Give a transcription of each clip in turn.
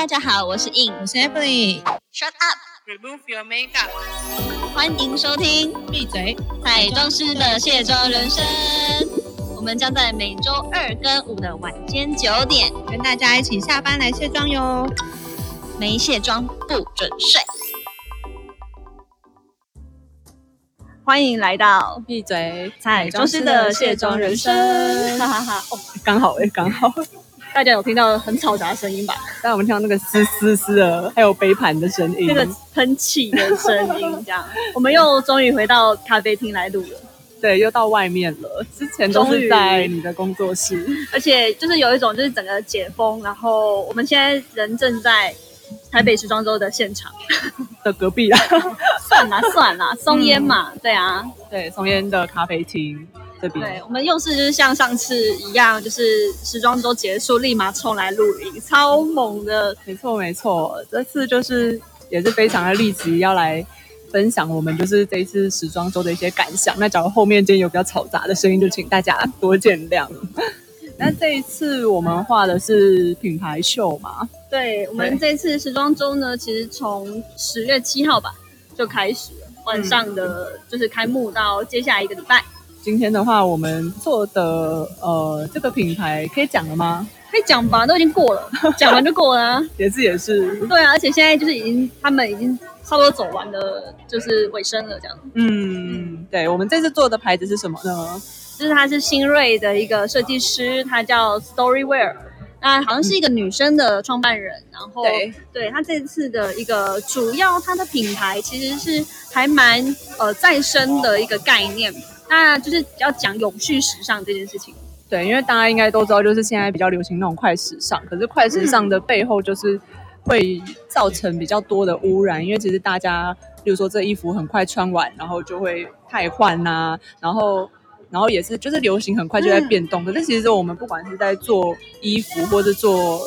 大家好，我是 In，我是 Emily。Shut up，Remove your makeup。欢迎收听闭嘴！彩妆师的卸妆人生。我们将在每周二跟五的晚间九点，跟大家一起下班来卸妆哟。没卸妆不准睡。欢迎来到闭嘴！彩妆师的卸妆人生，哈哈哈！哦，刚好哎，刚好。大家有听到很嘈杂的声音吧？但我们听到那个嘶嘶嘶的，还有杯盘的声音，那个喷气的声音，这样，我们又终于回到咖啡厅来录了。对，又到外面了。之前都是在你的工作室，而且就是有一种就是整个解封，然后我们现在人正在台北时装周的现场的隔壁啊。算啦算啦，松烟嘛，对啊，对，松烟的咖啡厅这边。对，我们又是就是像上次一样，就是时装周结束立马冲来录影，超猛的。没错没错，这次就是也是非常的立即要来分享我们就是这一次时装周的一些感想。那假如后面今天有比较嘈杂的声音，就请大家多见谅。那这一次我们画的是品牌秀嘛？对，我们这次时装周呢，其实从十月七号吧就开始了，晚上的就是开幕到接下来一个礼拜。今天的话，我们做的呃这个品牌可以讲了吗？可以讲吧，都已经过了，讲完就过了、啊。也是也是，对啊，而且现在就是已经他们已经差不多走完了，就是尾声了这样。嗯，对，我们这次做的牌子是什么呢？就是它是新锐的一个设计师，他叫 Storywear，那好像是一个女生的创办人，然后对对他这次的一个主要它的品牌其实是还蛮呃再生的一个概念，那就是要讲永续时尚这件事情。对，因为大家应该都知道，就是现在比较流行那种快时尚，可是快时尚的背后就是会造成比较多的污染，因为其实大家，比如说这衣服很快穿完，然后就会太换呐、然后。然后也是，就是流行很快就在变动。可是其实我们不管是在做衣服，或者做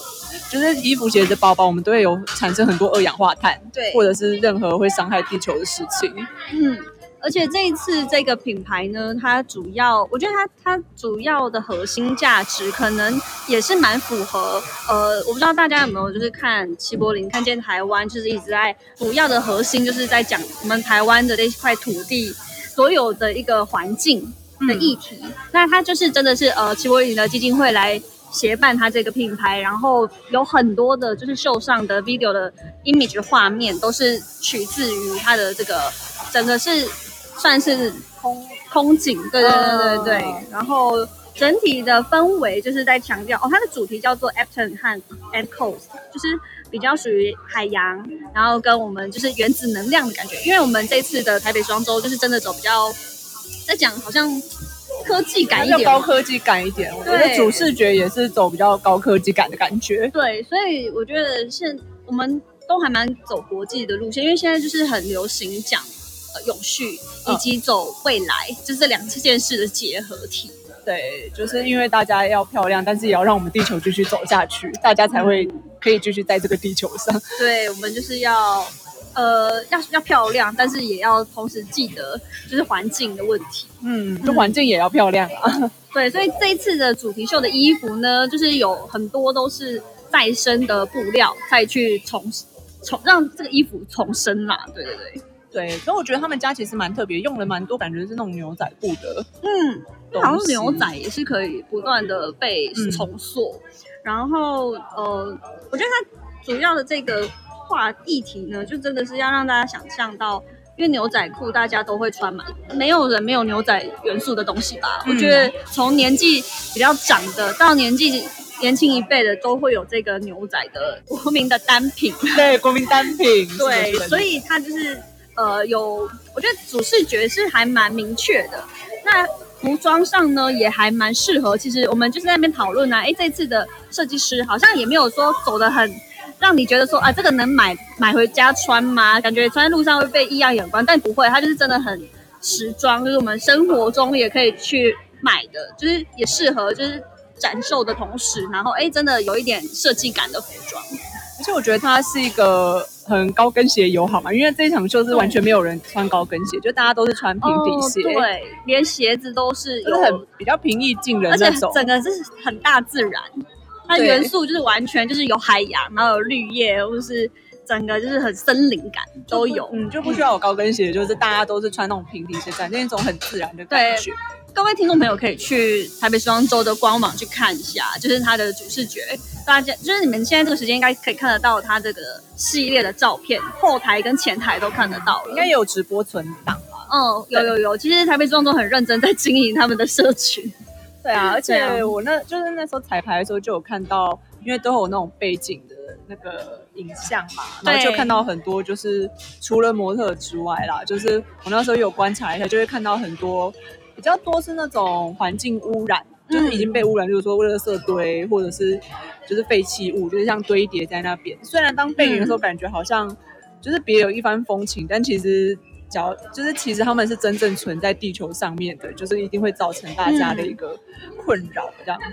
就是衣服、鞋子、包包，我们都会有产生很多二氧化碳，对或者是任何会伤害地球的事情。嗯，而且这一次这个品牌呢，它主要，我觉得它它主要的核心价值可能也是蛮符合，呃，我不知道大家有没有就是看齐柏林，看见台湾，就是一直在主要的核心就是在讲我们台湾的那块土地所有的一个环境的议题。那它就是真的是呃齐柏林的基金会来。协办它这个品牌，然后有很多的，就是秀上的 video 的 image 画面，都是取自于它的这个整个是算是空空景，对对对对对。哦然后整体的氛围就是在强调哦，它的主题叫做 Epton 和 and Coast，就是比较属于海洋，然后跟我们就是原子能量的感觉。因为我们这次的台北双周就是真的走比较在讲好像科技感一点，高科技感一点，我觉得主视觉也是走比较高科技感的感觉。对，所以我觉得现我们都还蛮走国际的路线，因为现在就是很流行讲呃永续以及走未来，就是这两件事的结合体。对，就是因为大家要漂亮，但是也要让我们地球继续走下去，大家才会可以继续在这个地球上。对，我们就是要呃要要漂亮，但是也要同时记得就是环境的问题。嗯，就环境也要漂亮啊。对，所以这一次的主题秀的衣服呢，就是有很多都是再生的布料，再去重重让这个衣服重生啦。对对对，对，所以我觉得他们家其实蛮特别，用了蛮多感觉是那种牛仔布的。嗯，东好像牛仔也是可以不断的被嗯重塑。然后呃，我觉得它主要的这个话议题呢，就真的是要让大家想象到。因为牛仔裤大家都会穿嘛，没有人没有牛仔元素的东西吧？嗯我觉得从年纪比较长的到年纪年轻一辈的，都会有这个牛仔的国民的单品。对，国民单品。对，所以以它就是呃有，我觉得主视觉是还蛮明确的。那服装上呢，也还蛮适合。其实我们就是在那边讨论啊，哎，这次的设计师好像也没有说走的很。让你觉得说啊，这个能买买回家穿吗？感觉穿在路上会被异样眼光，但不会，它就是真的很时装，就是我们生活中也可以去买的，就是也适合就是展售的同时，然后哎，真的有一点设计感的服装。而且我觉得它是一个很高跟鞋友好嘛，因为这一场秀是完全没有人穿高跟鞋，就大家都是穿平底鞋，哦，对，连鞋子都是有就是很比较平易近人而且那种。整个是很大自然。它元素就是完全就是有海洋，然后有绿叶，或者是整个就是很森林感都有。嗯，就不需要有高跟鞋，就是大家都是穿那种平底鞋，展现一种很自然的感觉。各位听众朋友可以去台北时装周的官网去看一下，就是它的主视觉，大家就是你们现在这个时间应该可以看得到它这个系列的照片，后台跟前台都看得到了，应该也有直播存档吧。嗯，有有有，其实台北时装周很认真在经营他们的社群。对啊，而且我那就是那时候彩排的时候就有看到，因为都有那种背景的那个影像嘛，然后就看到很多就是除了模特之外啦，就是我那时候有观察一下，就会看到很多比较多是那种环境污染，就是已经被污染，就是说垃圾堆或者是就是废弃物，就是像堆叠在那边。虽然当背影的时候感觉好像就是别有一番风情，但其实。脚就是，其实他们是真正存在地球上面的，就是一定会造成大家的一个困扰这样子。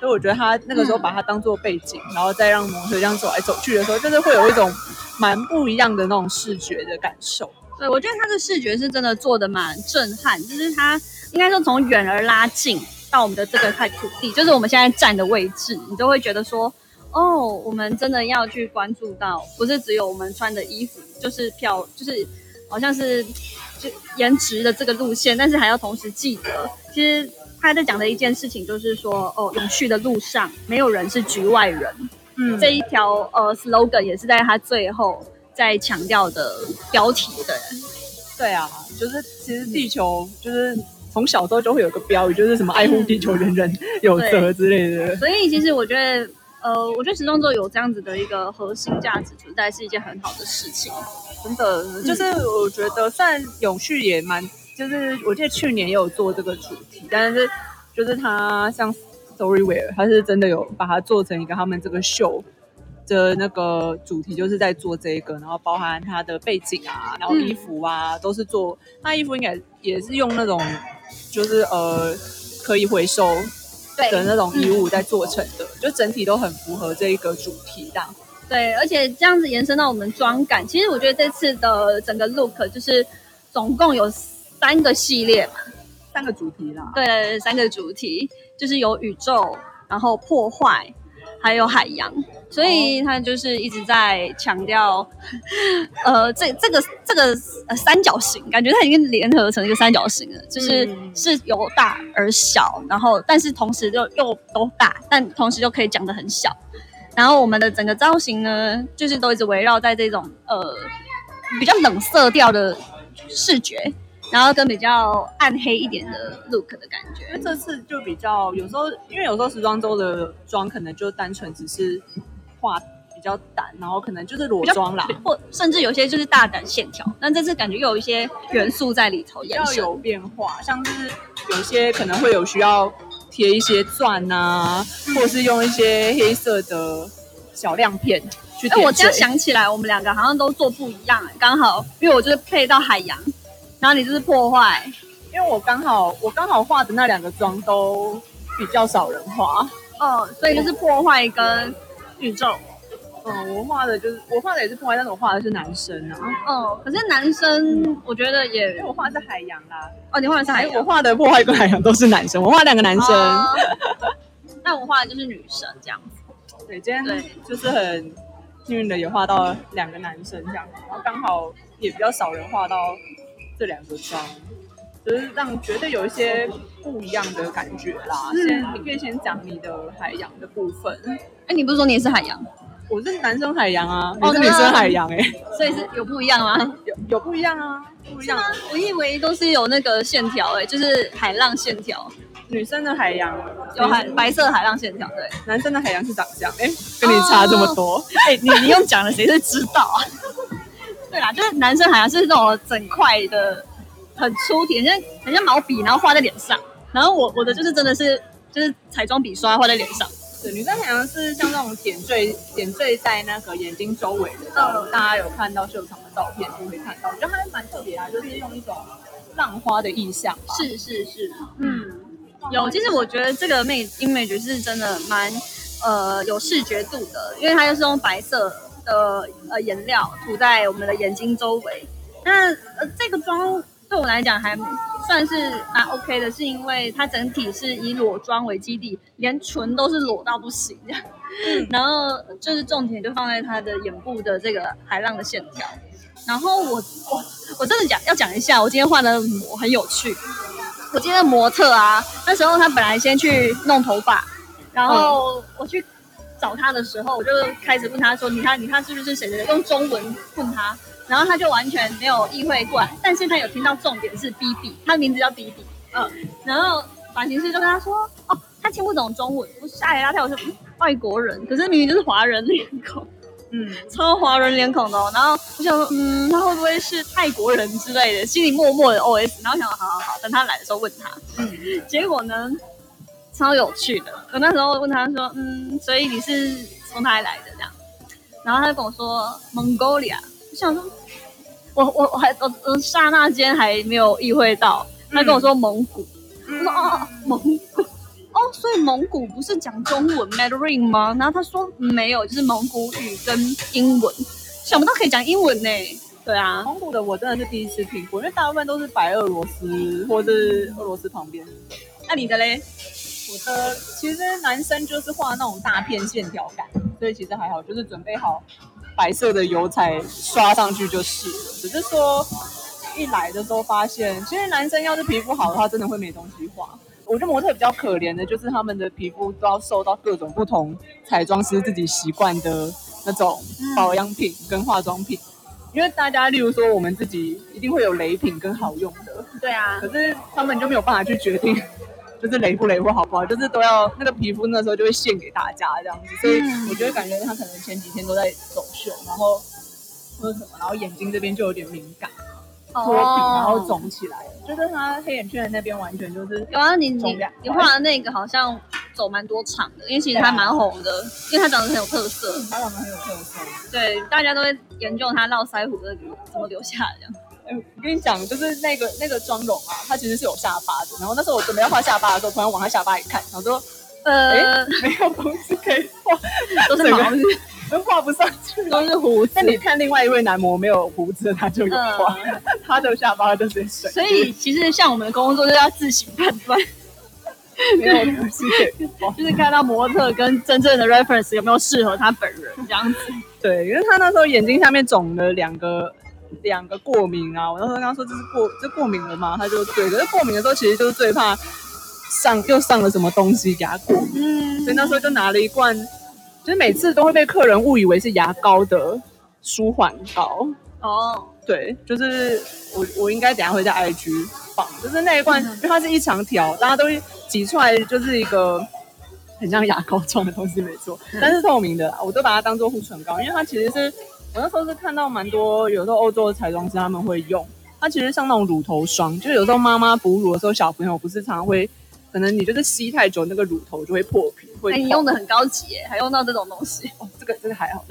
所以我觉得他那个时候把它当做背景，然后再让模特这样走来走去的时候，就是会有一种蛮不一样的那种视觉的感受。对，我觉得他的视觉是真的做的蛮震撼，就是他应该说从远而拉近到我们的这个块土地，就是我们现在站的位置，你都会觉得说，哦，我们真的要去关注到，不是只有我们穿的衣服，就是漂，就是好像是就颜值的这个路线，但是还要同时记得，其实他在讲的一件事情就是说，哦，永续的路上没有人是局外人，嗯。这一条呃 slogan 也是在他最后在强调的标题的。对啊，就是其实地球就是从小时候就会有个标语，就是什么爱护地球，人人有责之类的。所以其实我觉得，呃，我觉得时装周有这样子的一个核心价值存在，是一件很好的事情。真的，就是我觉得，虽然永续也蛮，就是我记得去年也有做这个主题，但是就是它像 Storywear，它是真的有把它做成一个他们这个秀的那个主题，就是在做这个，然后包含它的背景啊，然后衣服啊，都是做，它衣服应该也是用那种就是呃可以回收的那种衣物在做成的，就整体都很符合这一个主题的。对，而且这样子延伸到我们妆感，其实我觉得这次的整个 look 就是总共有三个系列嘛，三个主题啦。对，三个主题就是有宇宙，然后破坏，还有海洋，所以他就是一直在强调，呃，这这个这个呃三角形，感觉它已经联合成一个三角形了，就是、嗯是由大而小，然后但是同时又又都大，但同时又可以讲的很小。然后我们的整个造型呢，就是都一直围绕在这种呃比较冷色调的视觉，然后跟比较暗黑一点的 look 的感觉因觉。为这次就比较有时候，因为有时候时装周的妆可能就单纯只是画比较淡，然后可能就是裸妆啦，或甚至有些就是大胆线条，但这次感觉又有一些元素在里头比延伸。较有变化，像是有些可能会有需要贴一些钻啊，或者是用一些黑色的小亮片去哎、点我这样想起来，我们两个好像都做不一样、哎，刚好，因为我就是配到海洋，然后你就是破坏，因为我刚好我刚好画的那两个妆都比较少人画，嗯，所以就是破坏跟宇宙，嗯，我画的就是我画的也是破坏，但是我画的是男生啊，哦，可是男生我觉得也因也为，我画的是海洋啦，哦，你画的是海洋，我画的破坏跟海洋都是男生，我画两个男生。哦。那我画的就是女生这样子，对，今天对 就是很幸运的也画到两个男生这样，然后刚好也比较少人画到这两个妆，就是让觉得有一些不一样的感觉啦。嗯先你可以先讲你的海洋的部分，哎、你不是说你也是海洋，我是男生海洋啊，哦你是女生海洋哎、所以是有不一样吗？有有不一样啊，不一样。我以为都是有那个线条，哎，就是海浪线条，女生的海洋有海白色海浪线条，对。男生的海洋是长这样，哎、跟你差这么多。哎、你你用讲了谁会知道啊？对啦，就是男生好像是那种整块的，很粗体，很像很像毛笔，然后画在脸上。然后我我的就是真的是就是彩妆笔刷画在脸上。对，女生好像是像那种点缀点缀在那个眼睛周围的，嗯大家有看到秀场的照片就会看到，我觉得还蛮特别啊，就是用一种浪花的意象吧。是是是，嗯，有。其实我觉得这个 image image 是真的蛮呃有视觉度的，因为它就是用白色的呃颜料涂在我们的眼睛周围。那呃这个妆对我来讲还算是蛮 OK 的，是因为它整体是以裸妆为基底，连唇都是裸到不行这样。然后就是重点就放在它的眼部的这个海浪的线条。然后我我我真的讲要讲一下，我今天画的模很有趣。我今天的模特啊，那时候他本来先去弄头发，然后我去找他的时候，我就开始问他说：“你看，你看是不是谁谁谁？”用中文问他，然后他就完全没有意会过来，但是他有听到重点是 B B，他的名字叫 B B，嗯，然后发型师就跟他说：“哦，他听不懂中文。”我吓一大跳，我说：“外国人，可是明明就是华人脸孔。”嗯，超华人脸孔的，然后我想说，嗯，他会不会是泰国人之类的？心里默默的 OS，然后想，好好好，等他来的时候问他。嗯，结果呢，超有趣的。我那时候问他说，嗯，所以你是从哪里来的这样？然后他就跟我说蒙古利亚。我想说，我我我还我我刹那间还没有意会到，他跟我说蒙古。我说哦，蒙古。哦，所以蒙古不是讲中文 Mandarin 吗？然后他说没有，就是蒙古语跟英文。想不到可以讲英文呢。对啊，蒙古的我真的是第一次听过，因为大部分都是白俄罗斯或者是俄罗斯旁边。那你的嘞？我的其实男生就是画那种大片线条感，所以其实还好，就是准备好白色的油彩刷上去就是了。只是说一来的时候发现，其实男生要是皮肤好的话，真的会没东西画。我觉得模特比较可怜的，就是他们的皮肤都要受到各种不同彩妆师自己习惯的那种保养品跟化妆品，因为大家例如说我们自己一定会有雷品跟好用的，对啊，可是他们就没有办法去决定，就是雷不雷不好不好，就是都要那个皮肤那时候就会献给大家这样子，所以我觉得感觉他可能前几天都在走秀，然后或者什么，然后眼睛这边就有点敏感。脱皮，然后肿起来，就是他黑眼圈的那边完全就是。有啊，你你你画的那个好像走蛮多场的，因为其实他蛮红的，因为他长得很有特色。他长得很有特色。对，大家都会研究他络腮胡的怎么留下这样。哎，我跟你讲，就是那个那个妆容啊，他其实是有下巴的。然后那时候我准备要画下巴的时候，突然往他下巴一看，然后说，呃，没有东西可以画，都是毛。都画不上去，都是胡子。那你看另外一位男模没有胡子，他就有画，他的下巴就是水。所以其实像我们的工作，就要自行判断，没有东西可以画，就是看到模特跟真正的 reference 有没有适合他本人这样子。对，因为他那时候眼睛下面肿了两个两个过敏啊，我那时候跟他说这是过这过敏了嘛？他就对，可是过敏的时候其实就是最怕上又上了什么东西给他过敏，所以那时候就拿了一罐。就是每次都会被客人误以为是牙膏的舒缓膏哦，对，就是我我应该等下会在 IG 放，就是那一罐，因为它是一长条，大家都挤出来就是一个很像牙膏状的东西，没错，但是透明的，我都把它当做护唇膏，因为它其实是我那时候是看到蛮多，有时候欧洲的彩妆师他们会用，它其实像那种乳头霜，就有时候妈妈哺乳的时候，小朋友不是常常会。可能你就是吸太久，那个乳头就会破皮。会你用的很高级耶，还用到这种东西。哦，这个这个还好，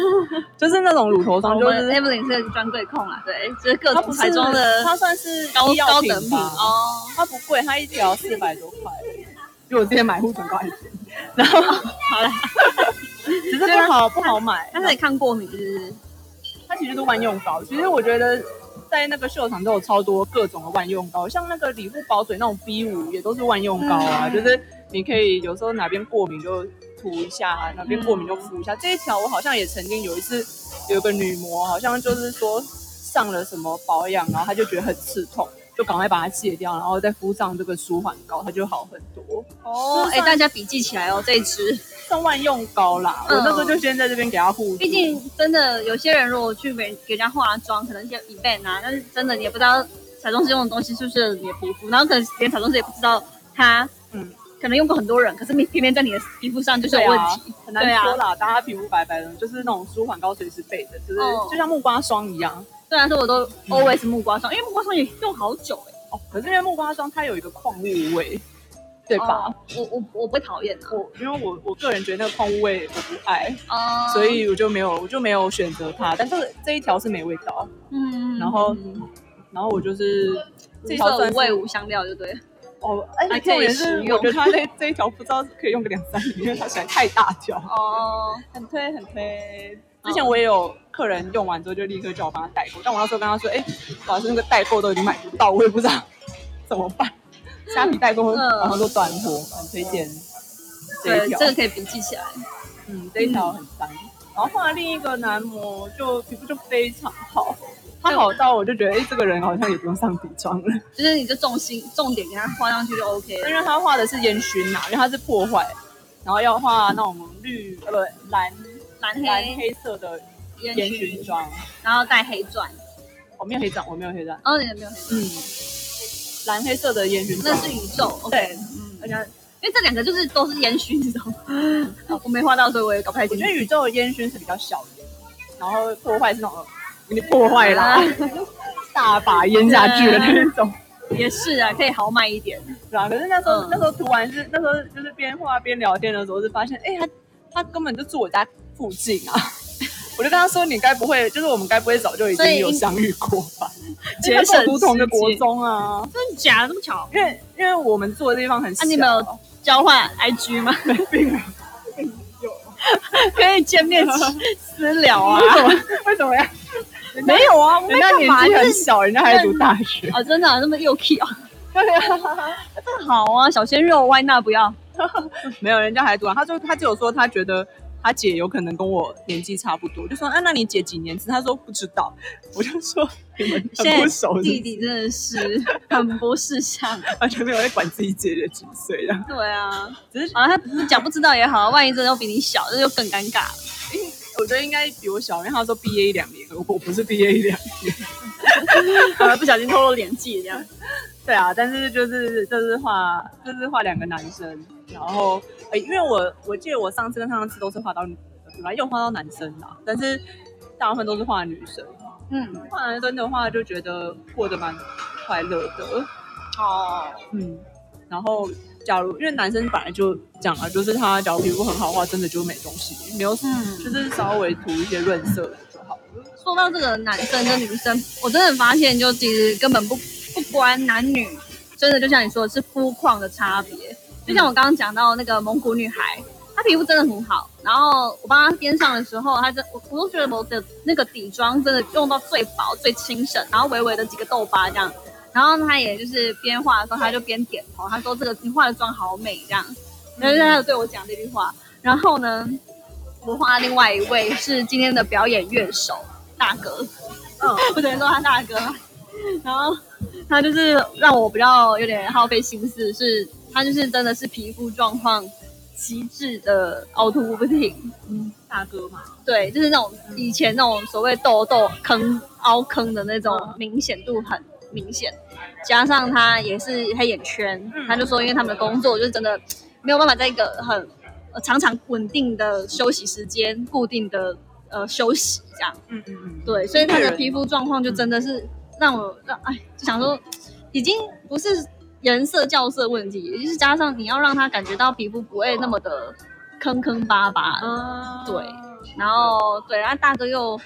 就是那种乳头霜，就是 Evelyn 是专柜控啦，对，就是各种彩妆的，它算是高高等品哦。它不贵，它一条四百多块，比我之前买护唇膏还便宜。然后好了，只是不好不好买。但是你看过敏，就是它其实都万用膏。其实我觉得。在那个秀场都有超多各种的万用膏，像那个理肤宝水那种 B 五也都是万用膏啊，就是你可以有时候哪边过敏就涂一下，哪边过敏就敷一下。这一条我好像也曾经有一次有个女模，好像就是说上了什么保养，然后她就觉得很刺痛。就赶快把它卸掉，然后再敷上这个舒缓膏，它就好很多。哦，哎，大家笔记起来哦，这一支 算万用膏啦。我那时候就先在这边给他护。毕竟真的有些人如果去给给人家化妆，可能就一倍拿，但是真的你也不知道彩妆师用的东西是不是你的皮肤，然后可能连彩妆师也不知道它，嗯，可能用过很多人，可是你偏偏在你的皮肤上就是有问题，很难说啦。大家皮肤白白的，就是那种舒缓膏随时备着，就是就像木瓜霜一样。虽然说我都 always 木瓜霜，因为木瓜霜也用好久哎。哦，可是因为木瓜霜它有一个矿物味，对吧？我我我不会讨厌的。我因为我我个人觉得那个矿物味我不爱，哦，所以我就没有我就没有选择它。但是这一条是没味道，嗯，然后然后我就是这条无味无香料，就对。哦，哎，重点是我觉得它这这一条不知道可以用个两三年，因为它实在太大条。哦，很推很推。之前我也有客人用完之后就立刻叫我帮他代购，但我那时候跟他说，哎，老师，那个代购都已经买不到，我也不知道 怎么办。虾皮代购，嗯然后都断货，很推荐这对，一条。这个可以笔记起来。嗯，这一条很脏。然后画另一个男模，就皮肤就非常好，他好到我就觉得，哎，这个人好像也不用上底妆了，就是你就重心重点给他画上去就 OK 了。因为他画的是烟熏呐，因为他是破坏，然后要画那种绿呃不蓝蓝蓝黑黑色的烟烟熏妆。然后带黑钻。我没有黑钻，我没有黑钻。哦，你有没有黑钻？嗯，蓝黑色的烟熏妆那，是宇宙。OK，对嗯，而且因为这两个就是都是烟熏，你知道吗？我没画到，所以我也搞不太清楚我觉得。宇宙的烟熏是比较小的，然后破坏是那种破坏啦，大把淹下去的那种。也是啊，可以豪迈一点。对啊，可是那时候、嗯那时候涂完是那时候就是边画边聊天的时候，是发现哎、他他根本就住我家附近啊。我就跟他说：“你该不会就是我们该不会早就已经有相遇过吧？节省不同个时间国中啊，真的假的？这么巧？因为因为我们住的地方很小，啊，你们有交换 IG 吗？并 没有。可以见面私聊啊？为什么？为什么呀？没有啊，我没人家年纪很小，人家还读大学。啊，真的啊那么又 key 啊？对啊，这好啊，小鲜肉，Why not 不要？没有，人家还读啊。他就他就有说他觉得他姐有可能跟我年纪差不多，就说啊，那你姐几年次？他说不知道。我就说你们很不熟弟弟真的是很不识相。完全没有在管自己姐姐几岁啊。对啊，只是啊，他讲不知道也好，万一真的又比你小，这就更尴尬了。我觉得应该比我小，因为他说毕业一两年，我我不是毕业一两年。呃，不小心透露年纪这样。对啊，但是就是就是画就是画两个男生，然后呃，因为我我记得我上次跟上次都是画到女的，对吧？又画到男生啦，但是大部分都是画女生。嗯，画男生的话，就觉得过得蛮快乐的。哦，嗯，然后假如因为男生本来就讲了，就是他假如皮肤很好的话，真的就没东西，没有，嗯就是稍微涂一些润色的就好了。说到这个男生跟女生，我真的发现，就其实根本不不关男女，真的就像你说的是肤况的差别。就像我刚刚讲到那个蒙古女孩，她皮肤真的很好，然后我帮她边上的时候，她真我我都觉得我的那个底妆真的用到最薄最轻省，然后微微的几个痘疤这样。然后他也就是边画的时候，他就边点头，他说这个你化的妆好美这样，然后他有对我讲这句话。然后呢，我画另外一位是今天的表演乐手大哥，嗯，我只能说他大哥。然后他就是让我比较有点耗费心思，是他就是真的是皮肤状况极致的凹凸不平，嗯，大哥嘛，对，就是那种以前那种所谓痘痘坑凹坑的那种嗯。明显度很明显，加上他也是黑眼圈，嗯他就说因为他们的工作就是真的没有办法在一个很呃常常稳定的休息时间、固定的呃休息这样。嗯嗯嗯，对，所以他的皮肤状况就真的是让我让哎，就想说，已经不是颜色校色问题，也就是加上你要让他感觉到皮肤不会那么的坑坑巴巴，嗯对然后对，然后大哥又。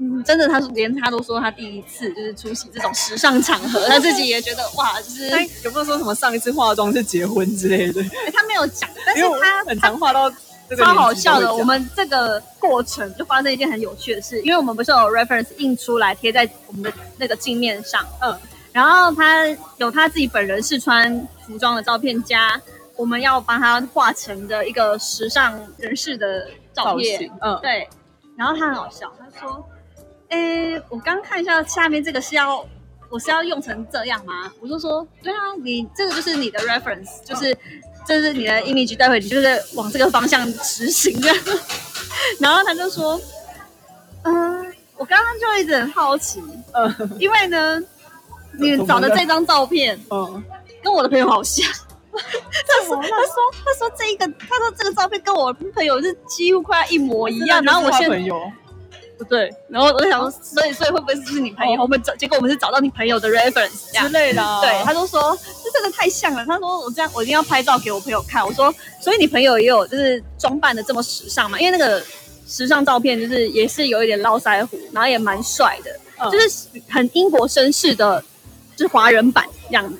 嗯，真的，他说连他都说他第一次就是出席这种时尚场合，他自己也觉得哇，就是、哎，有没有说什么上一次化妆是结婚之类的？哎他没有讲，但是因为我他很常化到这个超好笑的。我们这个过程就发生一件很有趣的事，因为我们不是有 reference 印出来贴在我们的那个镜面上，嗯然后他有他自己本人试穿服装的照片，加我们要帮他画成的一个时尚人士的照造片型，，嗯，对。然后他很好笑，他说：“诶，我刚看一下下面这个是要。”我是要用成这样吗？我就说，对啊，你这个就是你的 reference，就是这是你的 image，待会你就是往这个方向执行的。然后他就说，嗯、我刚刚就一直很好奇，嗯因为呢，你找的这张照片嗯，跟我的朋友好像。他说：“他说，他说这一个，他说这个照片跟我朋友是几乎快要一模一样。然后我现朋友，不对，然后我就想说，所以所以会不会是你朋友？哦我们找结果我们是找到你朋友的 reference 之。类的啊，对，他就说这真的太像了。他说我这样我一定要拍照给我朋友看。我说，所以你朋友也有就是装扮的这么时尚嘛？因为那个时尚照片就是也是有一点络腮胡，然后也蛮帅的，嗯就是很英国绅士的，就是华人版这样子。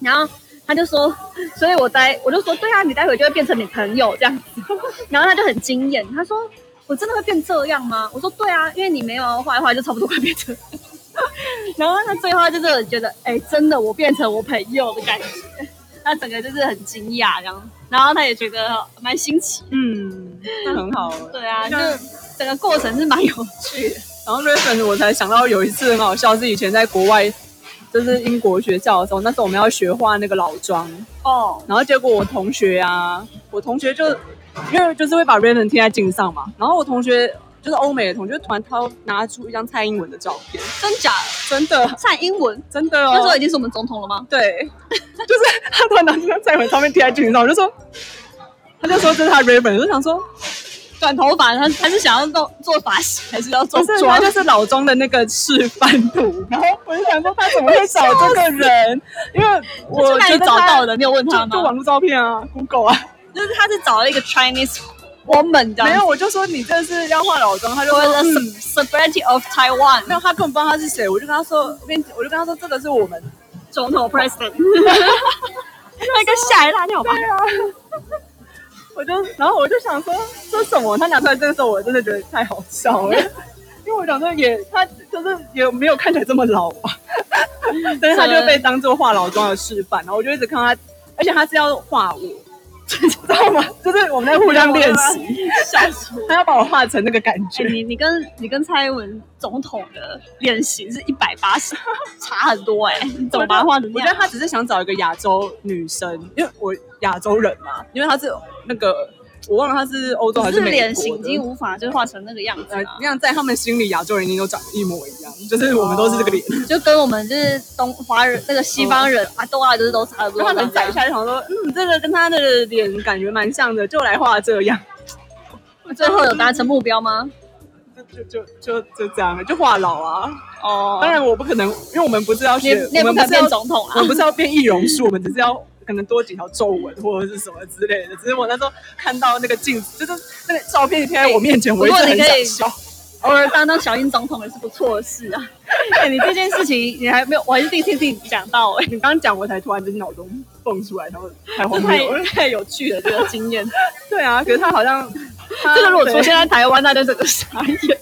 然后他就说，所以我待我就说，对啊，你待会就会变成你朋友这样子。然后他就很惊艳，他说。我真的会变这样吗？我说对啊，因为你没有画一画就差不多快变成。然后他最后就真的觉得，哎，真的我变成我朋友的感觉，他整个就是很惊讶这样，然后他也觉得蛮新奇，嗯，那很好。对啊，就整个过程是蛮有趣的。然后 reference 我才想到有一次很好笑，是以前在国外，就是英国学校的时候，那时候我们要学画那个老庄哦，然后结果我同学啊，我同学就因为就是会把 reference 贴在镜上嘛，然后我同学。就是欧美的同学，突然掏拿出一张蔡英文的照片，真假？真的，蔡英文，真的哦。那时候已经是我们总统了吗？对，就是他突然拿出张蔡英文照片贴在镜上，我就说，他就说这是他 Raven，我就想说，短头发，他他是想要做做发型，还是要做妆？就是老庄的那个示范图。然后我就想说，他怎么会找这个人？因为我就找到的，你有问他吗？就网络照片啊，Google 啊，就是他是找了一个 Chinese。woman，没有，我就说你这是要化老妆，他就说 celebrity of Taiwan，没有，他根本不知道他是谁，我就跟他说，我就跟他说这个是我们总 统 president，那个吓一大跳吧。我就然后我就想说这什么？他拿出来这个时候，我真的觉得太好笑了，因为我想说也他就是也没有看起来这么老吧，但是他就被当做化老妆的示范，然后我就一直看他，而且他是要画我。知道吗？就是我们在互相练习，笑死！他要把我画成那个感觉。你你跟你跟蔡英文总统的脸型是一百八十，差很多哎！你怎么把他画成？我觉得他只是想找一个亚洲女生，因为我亚洲人嘛，因为他是那个。我忘了他是欧洲还是美国脸型已经无法就是画成那个样子，那样在他们心里亚洲人已经都长一模一样，就是我们都是这个脸，就跟我们就是东华人那个西方人啊，都啊就是都差不多。他们宰一下就想说，嗯，这个跟他的脸感觉蛮像的，就来画这样。最后有达成目标吗？就就就就这样，就话痨啊。哦，当然我不可能，因为我们不是要学，我们不是要总统啊，我们不是要变易容术，我们只是要。可能多几条皱纹或者是什么之类的，只是我那时候看到那个镜子，就是那个照片贴在我面前，我一直很想笑。偶尔当当小英总统也是不错的事啊。哎你这件事情你还没有，我还是第一次听你讲到哎，你刚刚讲我才突然就是脑中蹦出来，然后太荒谬，太有趣了这个经验。对啊，可是他好像 这个如果出现在台湾，那就整个傻眼。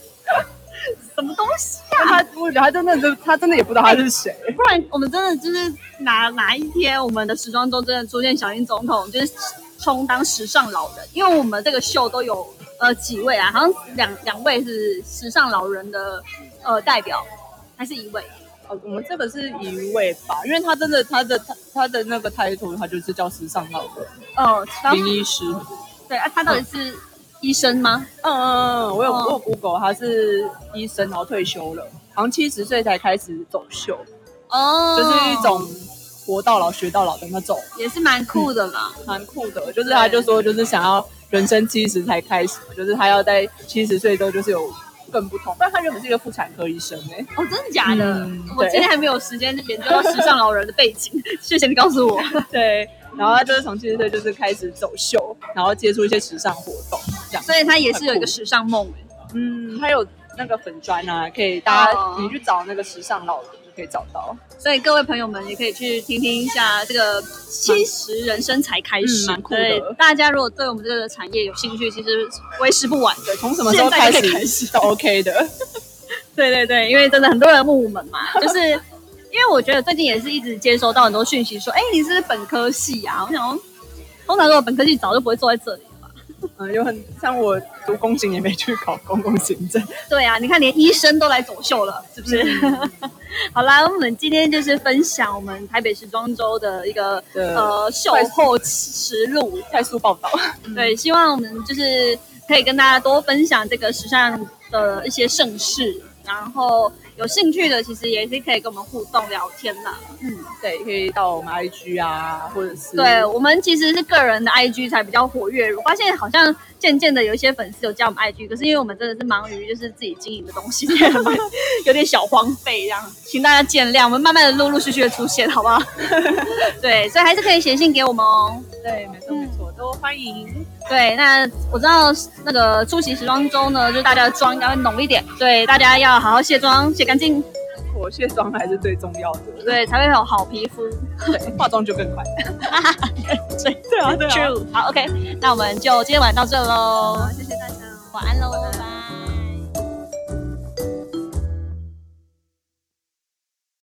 什么东西啊？他我觉得他真的就他真的也不知道他是谁。不然我们真的就是哪哪一天我们的时装周真的出现小英总统，就是充当时尚老人。因为我们这个秀都有呃几位啊，好像两两位是时尚老人的呃代表，还是一位？哦，我们这个是一位吧，因为他真的他的他他的那个抬头，他就是叫时尚老人。哦，林医师。对啊，他到底是？医生吗？嗯嗯嗯，我有我有 Google，他是医生，然后退休了，好像七十岁才开始走秀，哦，就是一种活到老学到老的那种，也是蛮酷的嘛，蛮酷的。就是他就说，就是想要人生七十才开始，就是他要在七十岁之后就是有更不同。但他原本是一个妇产科医生哎，哦，真的假的？我今天还没有时间研究到时尚老人的背景，谢谢你告诉我。对。然后他就是从七十岁就是开始走秀，然后接触一些时尚活动，这样。所以他也是有一个时尚梦嗯，他有那个粉砖啊，可以大家你去找那个时尚老人就可以找到。所以各位朋友们也可以去听听一下这个七十人生才开始，蛮酷的。大家如果对我们这个产业有兴趣，其实为时不晚。的，从什么时候开始 都 OK 的。对对对，因为真的很多人问我们嘛，就是。因为我觉得最近也是一直接收到很多讯息，说，哎，你是本科系啊？我想，通常如果本科系早就不会坐在这里了吧？嗯，有很像我读公行也没去考公共行政。对啊，你看连医生都来走秀了，是不是？好啦，我们今天就是分享我们台北时装周的一个呃秀后实录快速报道。对，希望我们就是可以跟大家多分享这个时尚的一些盛事，然后。有兴趣的其实也是可以跟我们互动聊天啦。嗯，对，可以到我们 IG 啊，或者是对我们其实是个人的 IG 才比较活跃。我发现好像渐渐的有一些粉丝有加我们 IG，可是因为我们真的是忙于就是自己经营的东西，有点小荒废这样，请大家见谅。我们慢慢的陆陆续续的出现，好不好？对，所以还是可以写信给我们哦。对，没错没错，都欢迎。对，那我知道那个出席时装周呢，就大家的妆应该会浓一点，对，大家要好好卸妆卸。干净，我卸妆还是最重要的，对，才会有好皮肤，对，化妆就更快。对，对啊，对啊。True，好，OK，那我们就今天晚上到这喽，谢谢大家。晚安喽，拜。